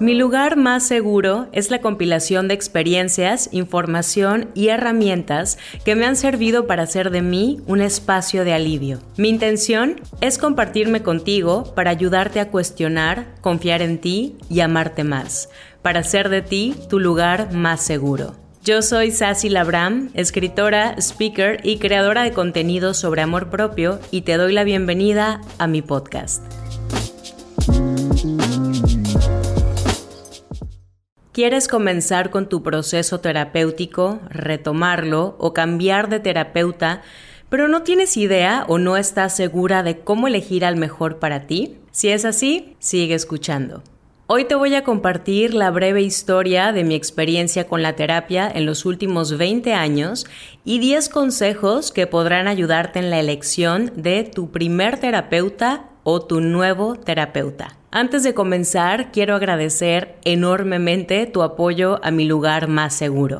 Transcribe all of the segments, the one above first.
Mi lugar más seguro es la compilación de experiencias, información y herramientas que me han servido para hacer de mí un espacio de alivio. Mi intención es compartirme contigo para ayudarte a cuestionar, confiar en ti y amarte más, para hacer de ti tu lugar más seguro. Yo soy Sassy Labram, escritora, speaker y creadora de contenido sobre amor propio y te doy la bienvenida a mi podcast. ¿Quieres comenzar con tu proceso terapéutico, retomarlo o cambiar de terapeuta, pero no tienes idea o no estás segura de cómo elegir al mejor para ti? Si es así, sigue escuchando. Hoy te voy a compartir la breve historia de mi experiencia con la terapia en los últimos 20 años y 10 consejos que podrán ayudarte en la elección de tu primer terapeuta o tu nuevo terapeuta. Antes de comenzar, quiero agradecer enormemente tu apoyo a mi lugar más seguro.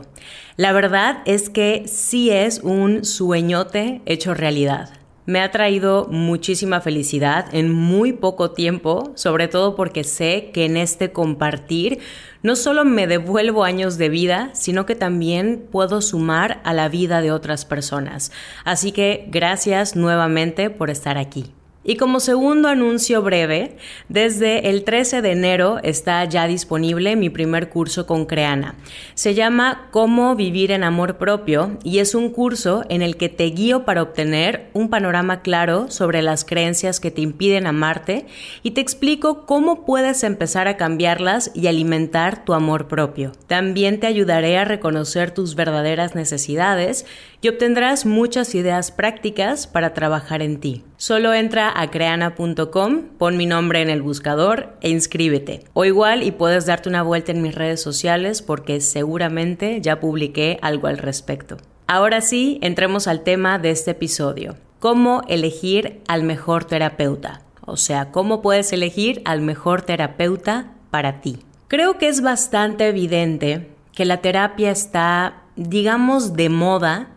La verdad es que sí es un sueñote hecho realidad. Me ha traído muchísima felicidad en muy poco tiempo, sobre todo porque sé que en este compartir no solo me devuelvo años de vida, sino que también puedo sumar a la vida de otras personas. Así que gracias nuevamente por estar aquí. Y como segundo anuncio breve, desde el 13 de enero está ya disponible mi primer curso con Creana. Se llama Cómo vivir en amor propio y es un curso en el que te guío para obtener un panorama claro sobre las creencias que te impiden amarte y te explico cómo puedes empezar a cambiarlas y alimentar tu amor propio. También te ayudaré a reconocer tus verdaderas necesidades y obtendrás muchas ideas prácticas para trabajar en ti. Solo entra a creana.com, pon mi nombre en el buscador e inscríbete. O igual y puedes darte una vuelta en mis redes sociales porque seguramente ya publiqué algo al respecto. Ahora sí, entremos al tema de este episodio. ¿Cómo elegir al mejor terapeuta? O sea, ¿cómo puedes elegir al mejor terapeuta para ti? Creo que es bastante evidente que la terapia está, digamos, de moda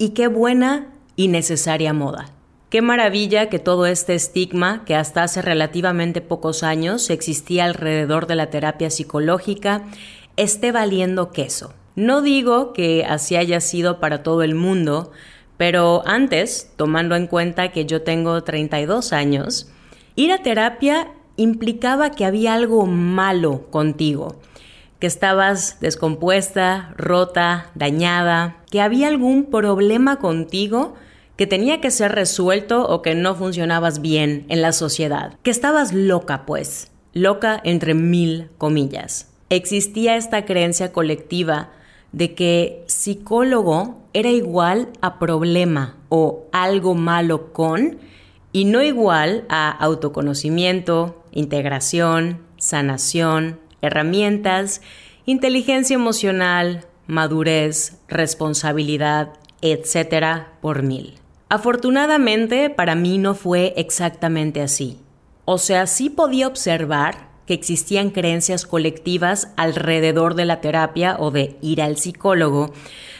y qué buena y necesaria moda. Qué maravilla que todo este estigma que hasta hace relativamente pocos años existía alrededor de la terapia psicológica esté valiendo queso. No digo que así haya sido para todo el mundo, pero antes, tomando en cuenta que yo tengo 32 años, ir a terapia implicaba que había algo malo contigo, que estabas descompuesta, rota, dañada, que había algún problema contigo que tenía que ser resuelto o que no funcionabas bien en la sociedad, que estabas loca pues, loca entre mil comillas. Existía esta creencia colectiva de que psicólogo era igual a problema o algo malo con y no igual a autoconocimiento, integración, sanación, herramientas, inteligencia emocional, madurez, responsabilidad, etcétera, por mil. Afortunadamente, para mí no fue exactamente así. O sea, sí podía observar que existían creencias colectivas alrededor de la terapia o de ir al psicólogo,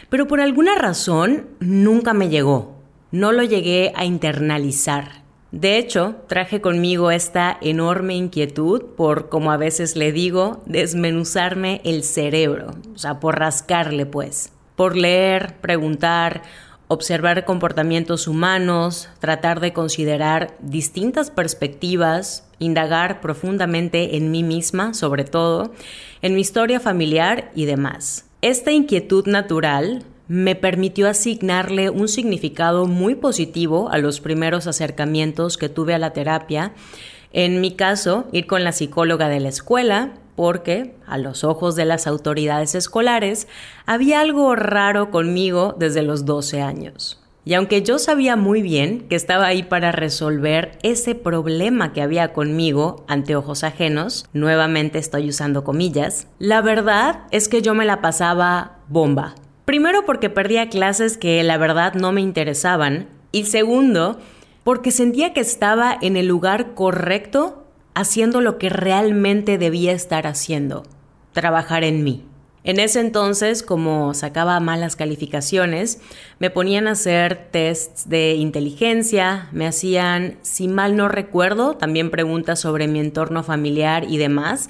pero por alguna razón nunca me llegó. No lo llegué a internalizar. De hecho, traje conmigo esta enorme inquietud por, como a veces le digo, desmenuzarme el cerebro, o sea, por rascarle pues, por leer, preguntar, observar comportamientos humanos, tratar de considerar distintas perspectivas, indagar profundamente en mí misma, sobre todo, en mi historia familiar y demás. Esta inquietud natural me permitió asignarle un significado muy positivo a los primeros acercamientos que tuve a la terapia. En mi caso, ir con la psicóloga de la escuela, porque, a los ojos de las autoridades escolares, había algo raro conmigo desde los 12 años. Y aunque yo sabía muy bien que estaba ahí para resolver ese problema que había conmigo ante ojos ajenos, nuevamente estoy usando comillas, la verdad es que yo me la pasaba bomba. Primero porque perdía clases que la verdad no me interesaban y segundo porque sentía que estaba en el lugar correcto haciendo lo que realmente debía estar haciendo, trabajar en mí. En ese entonces, como sacaba malas calificaciones, me ponían a hacer tests de inteligencia, me hacían, si mal no recuerdo, también preguntas sobre mi entorno familiar y demás,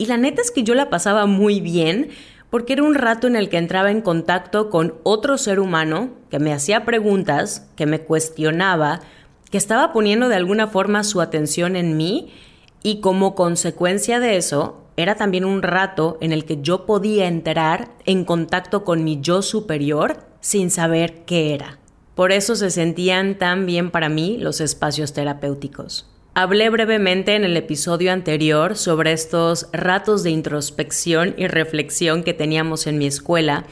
Y la neta es que yo la pasaba muy bien porque era un rato en el que entraba en contacto con otro ser humano que me hacía preguntas, que me cuestionaba, que estaba poniendo de alguna forma su atención en mí y como consecuencia de eso era también un rato en el que yo podía entrar en contacto con mi yo superior sin saber qué era. Por eso se sentían tan bien para mí los espacios terapéuticos. Hablé brevemente en el episodio anterior sobre estos ratos de introspección y reflexión que teníamos en mi escuela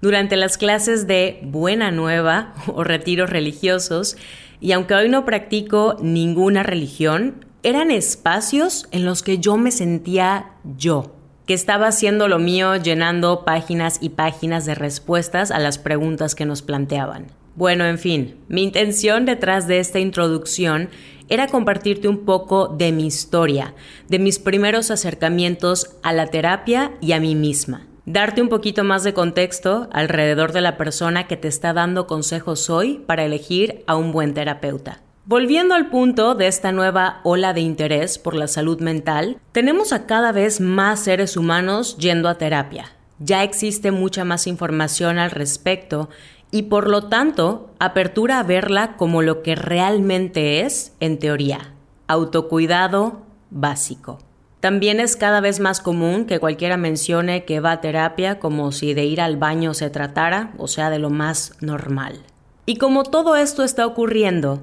durante las clases de Buena Nueva o retiros religiosos y aunque hoy no practico ninguna religión, eran espacios en los que yo me sentía yo, que estaba haciendo lo mío llenando páginas y páginas de respuestas a las preguntas que nos planteaban. Bueno, en fin, mi intención detrás de esta introducción era compartirte un poco de mi historia, de mis primeros acercamientos a la terapia y a mí misma. Darte un poquito más de contexto alrededor de la persona que te está dando consejos hoy para elegir a un buen terapeuta. Volviendo al punto de esta nueva ola de interés por la salud mental, tenemos a cada vez más seres humanos yendo a terapia. Ya existe mucha más información al respecto y por lo tanto apertura a verla como lo que realmente es en teoría, autocuidado básico. También es cada vez más común que cualquiera mencione que va a terapia como si de ir al baño se tratara, o sea, de lo más normal. Y como todo esto está ocurriendo,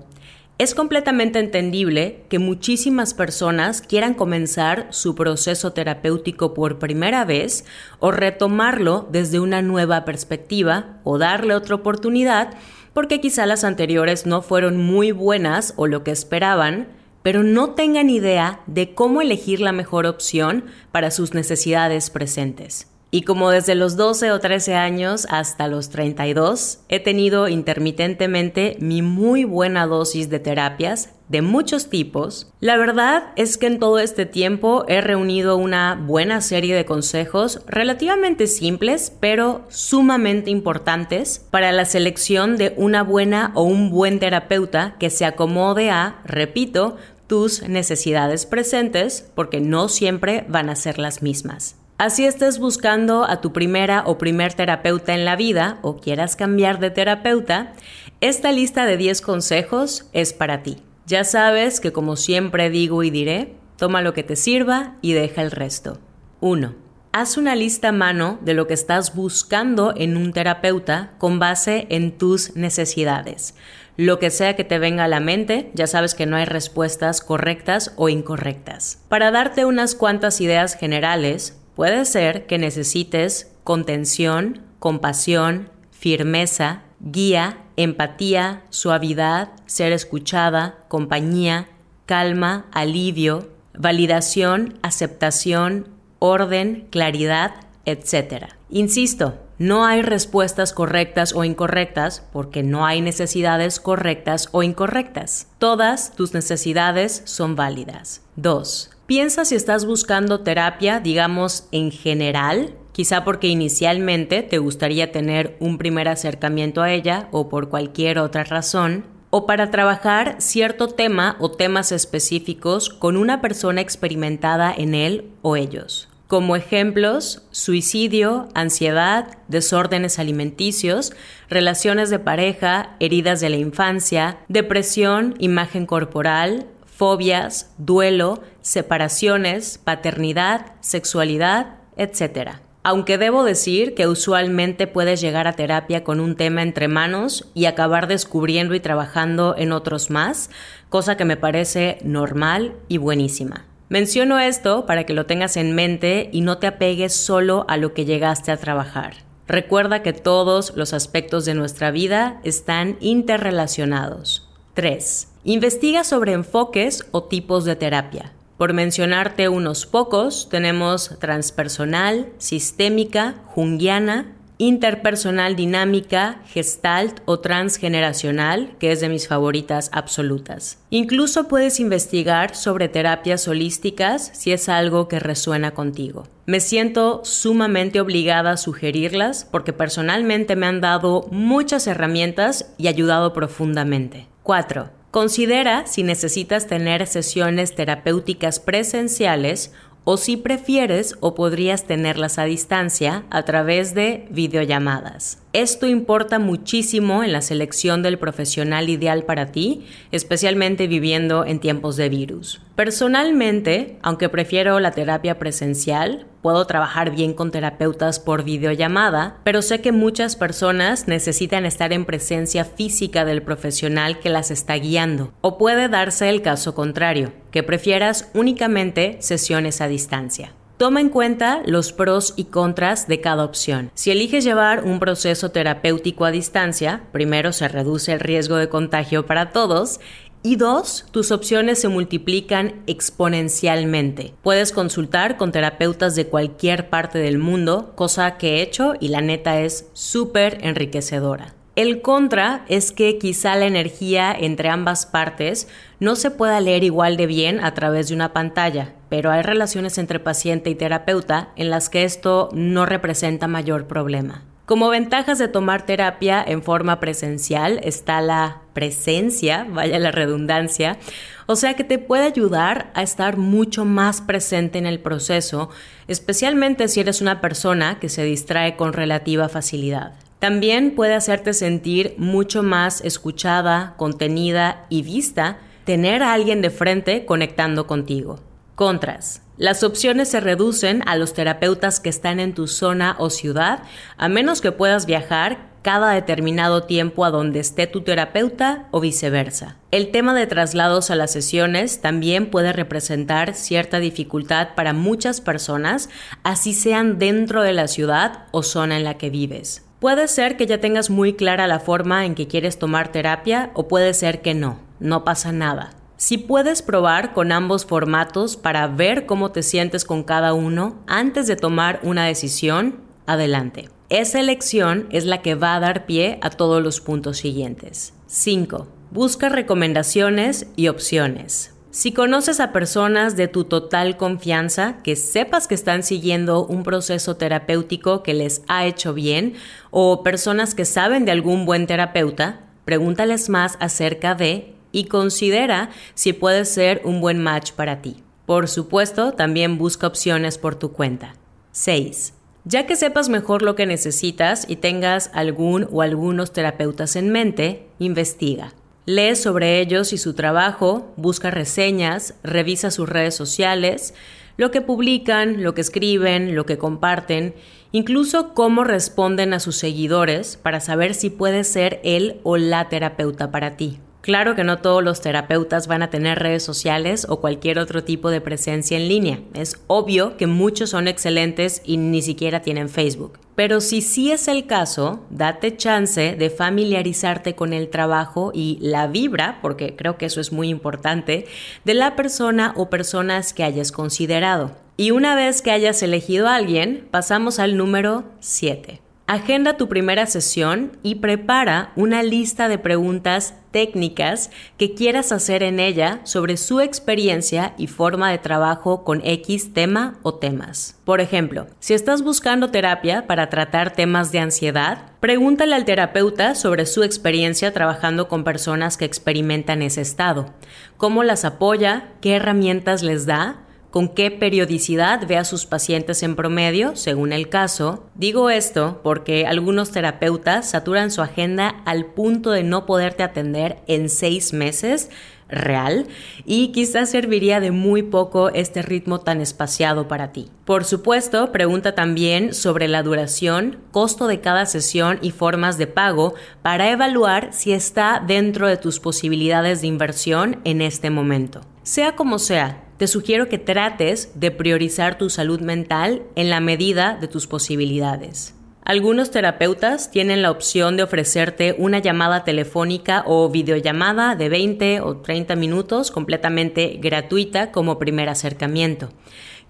es completamente entendible que muchísimas personas quieran comenzar su proceso terapéutico por primera vez o retomarlo desde una nueva perspectiva o darle otra oportunidad porque quizá las anteriores no fueron muy buenas o lo que esperaban, pero no tengan idea de cómo elegir la mejor opción para sus necesidades presentes. Y como desde los 12 o 13 años hasta los 32 he tenido intermitentemente mi muy buena dosis de terapias de muchos tipos, la verdad es que en todo este tiempo he reunido una buena serie de consejos relativamente simples pero sumamente importantes para la selección de una buena o un buen terapeuta que se acomode a, repito, tus necesidades presentes porque no siempre van a ser las mismas. Así estés buscando a tu primera o primer terapeuta en la vida o quieras cambiar de terapeuta, esta lista de 10 consejos es para ti. Ya sabes que como siempre digo y diré, toma lo que te sirva y deja el resto. 1. Haz una lista a mano de lo que estás buscando en un terapeuta con base en tus necesidades. Lo que sea que te venga a la mente, ya sabes que no hay respuestas correctas o incorrectas. Para darte unas cuantas ideas generales, Puede ser que necesites contención, compasión, firmeza, guía, empatía, suavidad, ser escuchada, compañía, calma, alivio, validación, aceptación, orden, claridad, etc. Insisto, no hay respuestas correctas o incorrectas porque no hay necesidades correctas o incorrectas. Todas tus necesidades son válidas. 2. Piensa si estás buscando terapia, digamos, en general, quizá porque inicialmente te gustaría tener un primer acercamiento a ella o por cualquier otra razón, o para trabajar cierto tema o temas específicos con una persona experimentada en él o ellos. Como ejemplos, suicidio, ansiedad, desórdenes alimenticios, relaciones de pareja, heridas de la infancia, depresión, imagen corporal, fobias, duelo, separaciones, paternidad, sexualidad, etc. Aunque debo decir que usualmente puedes llegar a terapia con un tema entre manos y acabar descubriendo y trabajando en otros más, cosa que me parece normal y buenísima. Menciono esto para que lo tengas en mente y no te apegues solo a lo que llegaste a trabajar. Recuerda que todos los aspectos de nuestra vida están interrelacionados. 3. Investiga sobre enfoques o tipos de terapia. Por mencionarte unos pocos, tenemos transpersonal, sistémica, junguiana, interpersonal dinámica, gestalt o transgeneracional, que es de mis favoritas absolutas. Incluso puedes investigar sobre terapias holísticas si es algo que resuena contigo. Me siento sumamente obligada a sugerirlas porque personalmente me han dado muchas herramientas y ayudado profundamente. 4. Considera si necesitas tener sesiones terapéuticas presenciales o si prefieres o podrías tenerlas a distancia a través de videollamadas. Esto importa muchísimo en la selección del profesional ideal para ti, especialmente viviendo en tiempos de virus. Personalmente, aunque prefiero la terapia presencial, puedo trabajar bien con terapeutas por videollamada, pero sé que muchas personas necesitan estar en presencia física del profesional que las está guiando, o puede darse el caso contrario, que prefieras únicamente sesiones a distancia. Toma en cuenta los pros y contras de cada opción. Si eliges llevar un proceso terapéutico a distancia, primero se reduce el riesgo de contagio para todos y dos, tus opciones se multiplican exponencialmente. Puedes consultar con terapeutas de cualquier parte del mundo, cosa que he hecho y la neta es súper enriquecedora. El contra es que quizá la energía entre ambas partes no se pueda leer igual de bien a través de una pantalla, pero hay relaciones entre paciente y terapeuta en las que esto no representa mayor problema. Como ventajas de tomar terapia en forma presencial está la presencia, vaya la redundancia, o sea que te puede ayudar a estar mucho más presente en el proceso, especialmente si eres una persona que se distrae con relativa facilidad. También puede hacerte sentir mucho más escuchada, contenida y vista tener a alguien de frente conectando contigo. Contras. Las opciones se reducen a los terapeutas que están en tu zona o ciudad, a menos que puedas viajar cada determinado tiempo a donde esté tu terapeuta o viceversa. El tema de traslados a las sesiones también puede representar cierta dificultad para muchas personas, así sean dentro de la ciudad o zona en la que vives. Puede ser que ya tengas muy clara la forma en que quieres tomar terapia o puede ser que no, no pasa nada. Si puedes probar con ambos formatos para ver cómo te sientes con cada uno antes de tomar una decisión, adelante. Esa elección es la que va a dar pie a todos los puntos siguientes. 5. Busca recomendaciones y opciones. Si conoces a personas de tu total confianza, que sepas que están siguiendo un proceso terapéutico que les ha hecho bien, o personas que saben de algún buen terapeuta, pregúntales más acerca de y considera si puede ser un buen match para ti. Por supuesto, también busca opciones por tu cuenta. 6. Ya que sepas mejor lo que necesitas y tengas algún o algunos terapeutas en mente, investiga. Lee sobre ellos y su trabajo, busca reseñas, revisa sus redes sociales, lo que publican, lo que escriben, lo que comparten, incluso cómo responden a sus seguidores para saber si puede ser él o la terapeuta para ti. Claro que no todos los terapeutas van a tener redes sociales o cualquier otro tipo de presencia en línea. Es obvio que muchos son excelentes y ni siquiera tienen Facebook. Pero si sí es el caso, date chance de familiarizarte con el trabajo y la vibra, porque creo que eso es muy importante, de la persona o personas que hayas considerado. Y una vez que hayas elegido a alguien, pasamos al número 7. Agenda tu primera sesión y prepara una lista de preguntas técnicas que quieras hacer en ella sobre su experiencia y forma de trabajo con X tema o temas. Por ejemplo, si estás buscando terapia para tratar temas de ansiedad, pregúntale al terapeuta sobre su experiencia trabajando con personas que experimentan ese estado, cómo las apoya, qué herramientas les da, con qué periodicidad ve a sus pacientes en promedio, según el caso. Digo esto porque algunos terapeutas saturan su agenda al punto de no poderte atender en seis meses real y quizás serviría de muy poco este ritmo tan espaciado para ti. Por supuesto, pregunta también sobre la duración, costo de cada sesión y formas de pago para evaluar si está dentro de tus posibilidades de inversión en este momento. Sea como sea, te sugiero que trates de priorizar tu salud mental en la medida de tus posibilidades. Algunos terapeutas tienen la opción de ofrecerte una llamada telefónica o videollamada de 20 o 30 minutos completamente gratuita como primer acercamiento.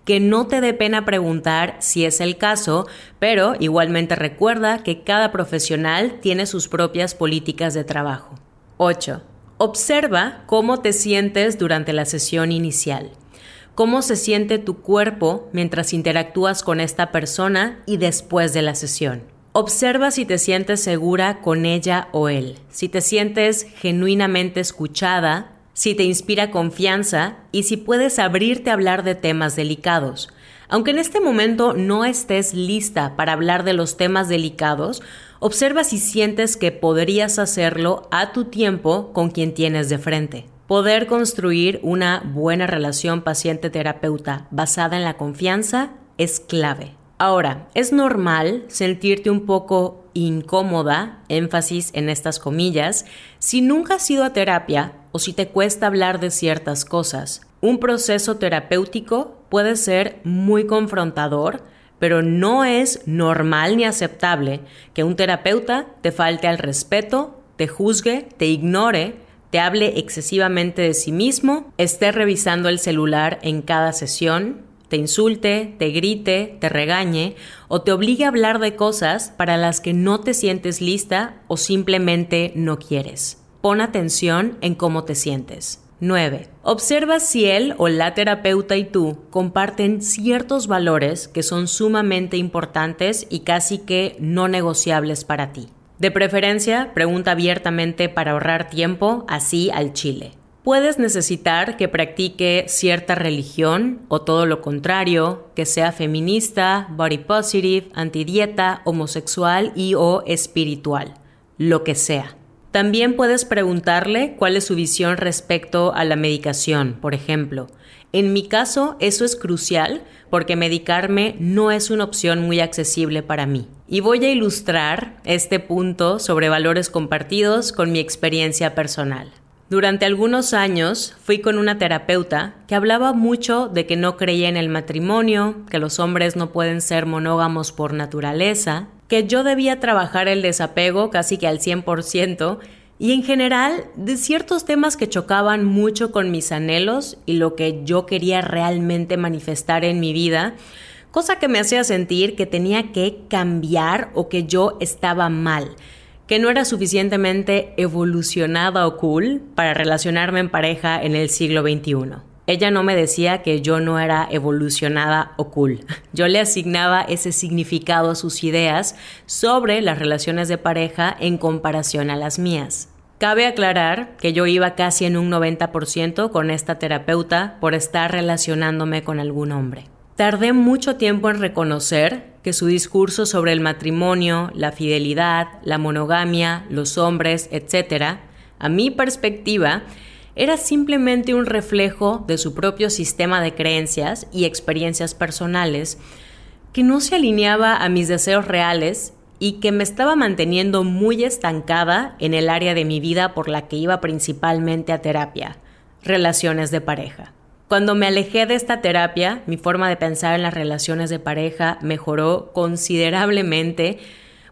Que no te dé pena preguntar si es el caso, pero igualmente recuerda que cada profesional tiene sus propias políticas de trabajo. 8. Observa cómo te sientes durante la sesión inicial cómo se siente tu cuerpo mientras interactúas con esta persona y después de la sesión. Observa si te sientes segura con ella o él, si te sientes genuinamente escuchada, si te inspira confianza y si puedes abrirte a hablar de temas delicados. Aunque en este momento no estés lista para hablar de los temas delicados, observa si sientes que podrías hacerlo a tu tiempo con quien tienes de frente. Poder construir una buena relación paciente-terapeuta basada en la confianza es clave. Ahora, es normal sentirte un poco incómoda, énfasis en estas comillas, si nunca has ido a terapia o si te cuesta hablar de ciertas cosas. Un proceso terapéutico puede ser muy confrontador, pero no es normal ni aceptable que un terapeuta te falte al respeto, te juzgue, te ignore, te hable excesivamente de sí mismo, esté revisando el celular en cada sesión, te insulte, te grite, te regañe o te obligue a hablar de cosas para las que no te sientes lista o simplemente no quieres. Pon atención en cómo te sientes. 9. Observa si él o la terapeuta y tú comparten ciertos valores que son sumamente importantes y casi que no negociables para ti. De preferencia, pregunta abiertamente para ahorrar tiempo, así al chile. Puedes necesitar que practique cierta religión o todo lo contrario, que sea feminista, body positive, antidieta, homosexual y o espiritual, lo que sea. También puedes preguntarle cuál es su visión respecto a la medicación, por ejemplo. En mi caso, eso es crucial porque medicarme no es una opción muy accesible para mí. Y voy a ilustrar este punto sobre valores compartidos con mi experiencia personal. Durante algunos años fui con una terapeuta que hablaba mucho de que no creía en el matrimonio, que los hombres no pueden ser monógamos por naturaleza, que yo debía trabajar el desapego casi que al 100% y en general de ciertos temas que chocaban mucho con mis anhelos y lo que yo quería realmente manifestar en mi vida, cosa que me hacía sentir que tenía que cambiar o que yo estaba mal que no era suficientemente evolucionada o cool para relacionarme en pareja en el siglo XXI. Ella no me decía que yo no era evolucionada o cool. Yo le asignaba ese significado a sus ideas sobre las relaciones de pareja en comparación a las mías. Cabe aclarar que yo iba casi en un 90% con esta terapeuta por estar relacionándome con algún hombre. Tardé mucho tiempo en reconocer que su discurso sobre el matrimonio, la fidelidad, la monogamia, los hombres, etc., a mi perspectiva, era simplemente un reflejo de su propio sistema de creencias y experiencias personales que no se alineaba a mis deseos reales y que me estaba manteniendo muy estancada en el área de mi vida por la que iba principalmente a terapia, relaciones de pareja. Cuando me alejé de esta terapia, mi forma de pensar en las relaciones de pareja mejoró considerablemente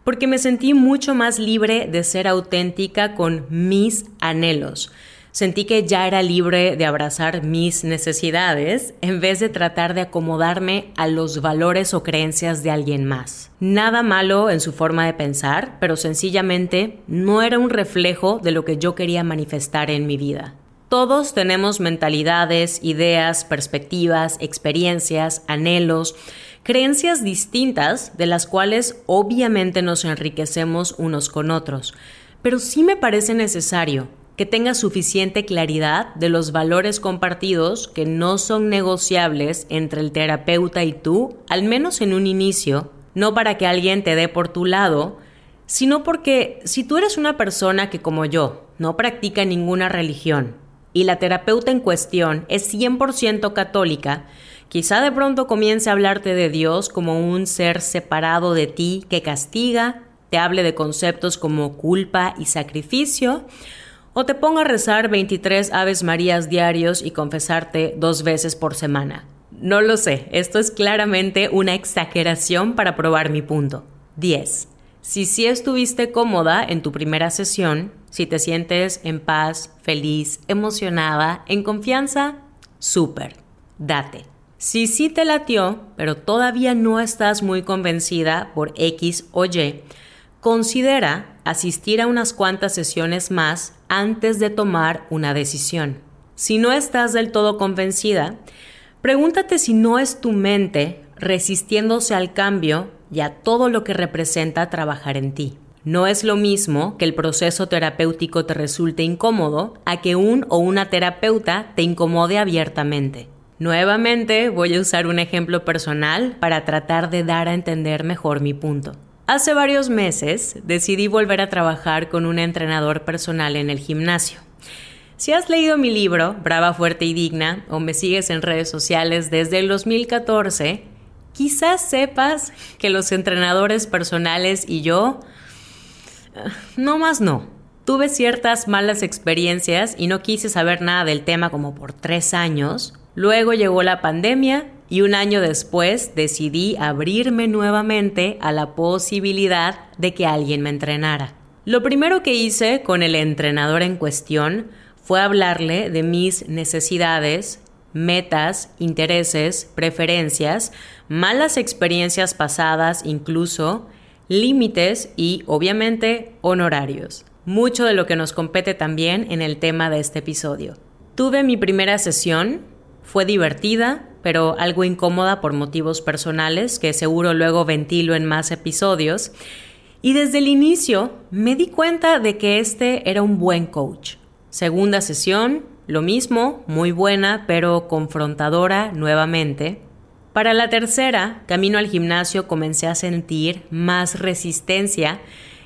porque me sentí mucho más libre de ser auténtica con mis anhelos. Sentí que ya era libre de abrazar mis necesidades en vez de tratar de acomodarme a los valores o creencias de alguien más. Nada malo en su forma de pensar, pero sencillamente no era un reflejo de lo que yo quería manifestar en mi vida. Todos tenemos mentalidades, ideas, perspectivas, experiencias, anhelos, creencias distintas de las cuales obviamente nos enriquecemos unos con otros. Pero sí me parece necesario que tengas suficiente claridad de los valores compartidos que no son negociables entre el terapeuta y tú, al menos en un inicio, no para que alguien te dé por tu lado, sino porque si tú eres una persona que como yo no practica ninguna religión, y la terapeuta en cuestión es 100% católica, quizá de pronto comience a hablarte de Dios como un ser separado de ti que castiga, te hable de conceptos como culpa y sacrificio, o te ponga a rezar 23 Aves Marías diarios y confesarte dos veces por semana. No lo sé, esto es claramente una exageración para probar mi punto. 10. Si sí estuviste cómoda en tu primera sesión, si te sientes en paz, feliz, emocionada, en confianza, súper, date. Si sí te latió, pero todavía no estás muy convencida por X o Y, considera asistir a unas cuantas sesiones más antes de tomar una decisión. Si no estás del todo convencida, pregúntate si no es tu mente resistiéndose al cambio y a todo lo que representa trabajar en ti. No es lo mismo que el proceso terapéutico te resulte incómodo a que un o una terapeuta te incomode abiertamente. Nuevamente voy a usar un ejemplo personal para tratar de dar a entender mejor mi punto. Hace varios meses decidí volver a trabajar con un entrenador personal en el gimnasio. Si has leído mi libro, Brava, Fuerte y Digna, o me sigues en redes sociales desde el 2014, quizás sepas que los entrenadores personales y yo no más no. Tuve ciertas malas experiencias y no quise saber nada del tema como por tres años. Luego llegó la pandemia y un año después decidí abrirme nuevamente a la posibilidad de que alguien me entrenara. Lo primero que hice con el entrenador en cuestión fue hablarle de mis necesidades, metas, intereses, preferencias, malas experiencias pasadas incluso, límites y, obviamente, honorarios. Mucho de lo que nos compete también en el tema de este episodio. Tuve mi primera sesión, fue divertida, pero algo incómoda por motivos personales que seguro luego ventilo en más episodios. Y desde el inicio me di cuenta de que este era un buen coach. Segunda sesión, lo mismo, muy buena, pero confrontadora nuevamente. Para la tercera, camino al gimnasio, comencé a sentir más resistencia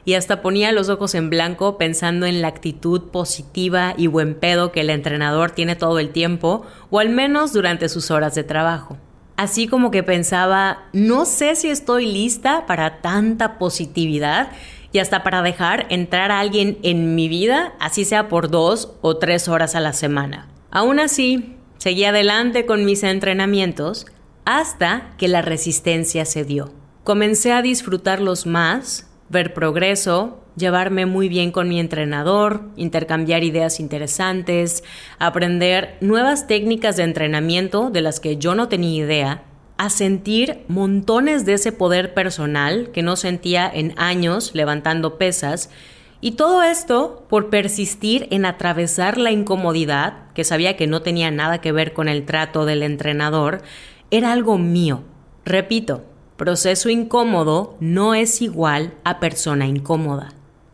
y hasta ponía los ojos en blanco pensando en la actitud positiva y buen pedo que el entrenador tiene todo el tiempo, o al menos durante sus horas de trabajo. Así como que pensaba, no sé si estoy lista para tanta positividad y hasta para dejar entrar a alguien en mi vida, así sea por dos o tres horas a la semana. Aún así, seguí adelante con mis entrenamientos hasta que la resistencia se dio. Comencé a disfrutarlos más, ver progreso, llevarme muy bien con mi entrenador, intercambiar ideas interesantes, aprender nuevas técnicas de entrenamiento de las que yo no tenía idea, a sentir montones de ese poder personal que no sentía en años levantando pesas, y todo esto por persistir en atravesar la incomodidad, que sabía que no tenía nada que ver con el trato del entrenador, era algo mío. Repito, proceso incómodo no es igual a persona incómoda.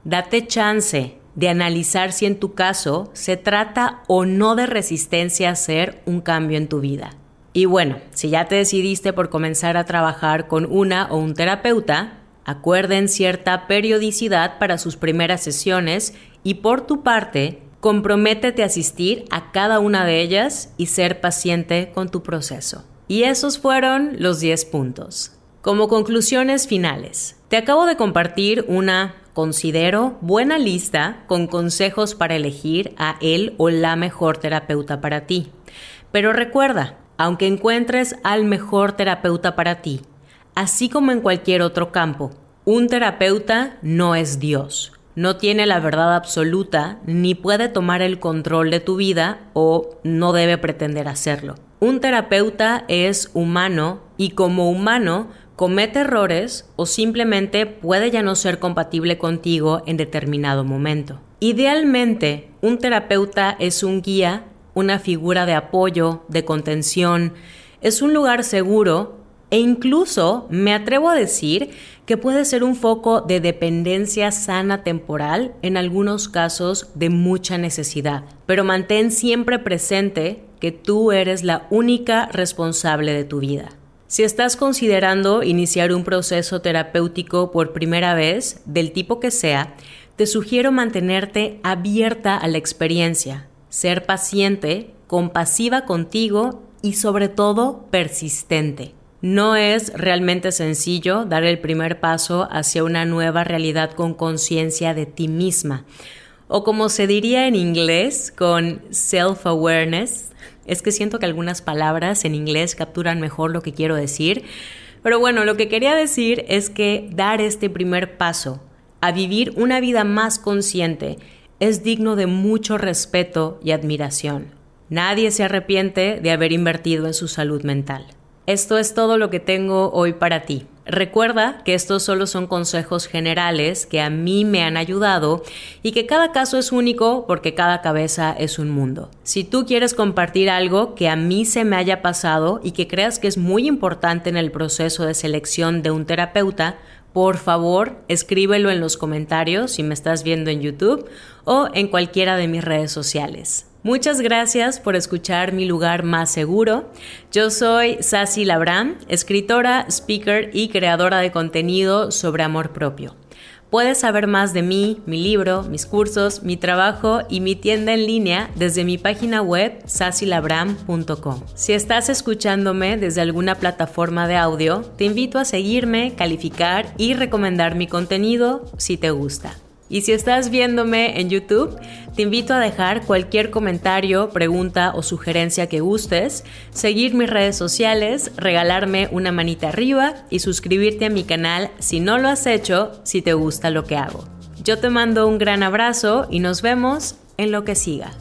Date chance de analizar si en tu caso se trata o no de resistencia a hacer un cambio en tu vida. Y bueno, si ya te decidiste por comenzar a trabajar con una o un terapeuta, acuerden cierta periodicidad para sus primeras sesiones y por tu parte, comprométete a asistir a cada una de ellas y ser paciente con tu proceso. Y esos fueron los 10 puntos. Como conclusiones finales, te acabo de compartir una, considero, buena lista con consejos para elegir a él o la mejor terapeuta para ti. Pero recuerda, aunque encuentres al mejor terapeuta para ti, así como en cualquier otro campo, un terapeuta no es Dios no tiene la verdad absoluta ni puede tomar el control de tu vida o no debe pretender hacerlo. Un terapeuta es humano y como humano comete errores o simplemente puede ya no ser compatible contigo en determinado momento. Idealmente, un terapeuta es un guía, una figura de apoyo, de contención, es un lugar seguro e incluso me atrevo a decir que puede ser un foco de dependencia sana temporal, en algunos casos de mucha necesidad. Pero mantén siempre presente que tú eres la única responsable de tu vida. Si estás considerando iniciar un proceso terapéutico por primera vez, del tipo que sea, te sugiero mantenerte abierta a la experiencia, ser paciente, compasiva contigo y sobre todo persistente. No es realmente sencillo dar el primer paso hacia una nueva realidad con conciencia de ti misma. O como se diría en inglés, con self-awareness. Es que siento que algunas palabras en inglés capturan mejor lo que quiero decir. Pero bueno, lo que quería decir es que dar este primer paso a vivir una vida más consciente es digno de mucho respeto y admiración. Nadie se arrepiente de haber invertido en su salud mental. Esto es todo lo que tengo hoy para ti. Recuerda que estos solo son consejos generales que a mí me han ayudado y que cada caso es único porque cada cabeza es un mundo. Si tú quieres compartir algo que a mí se me haya pasado y que creas que es muy importante en el proceso de selección de un terapeuta, por favor, escríbelo en los comentarios si me estás viendo en YouTube o en cualquiera de mis redes sociales. Muchas gracias por escuchar Mi lugar más seguro. Yo soy Sassy Labram, escritora, speaker y creadora de contenido sobre amor propio. Puedes saber más de mí, mi libro, mis cursos, mi trabajo y mi tienda en línea desde mi página web sassilabram.com. Si estás escuchándome desde alguna plataforma de audio, te invito a seguirme, calificar y recomendar mi contenido si te gusta. Y si estás viéndome en YouTube, te invito a dejar cualquier comentario, pregunta o sugerencia que gustes, seguir mis redes sociales, regalarme una manita arriba y suscribirte a mi canal si no lo has hecho, si te gusta lo que hago. Yo te mando un gran abrazo y nos vemos en lo que siga.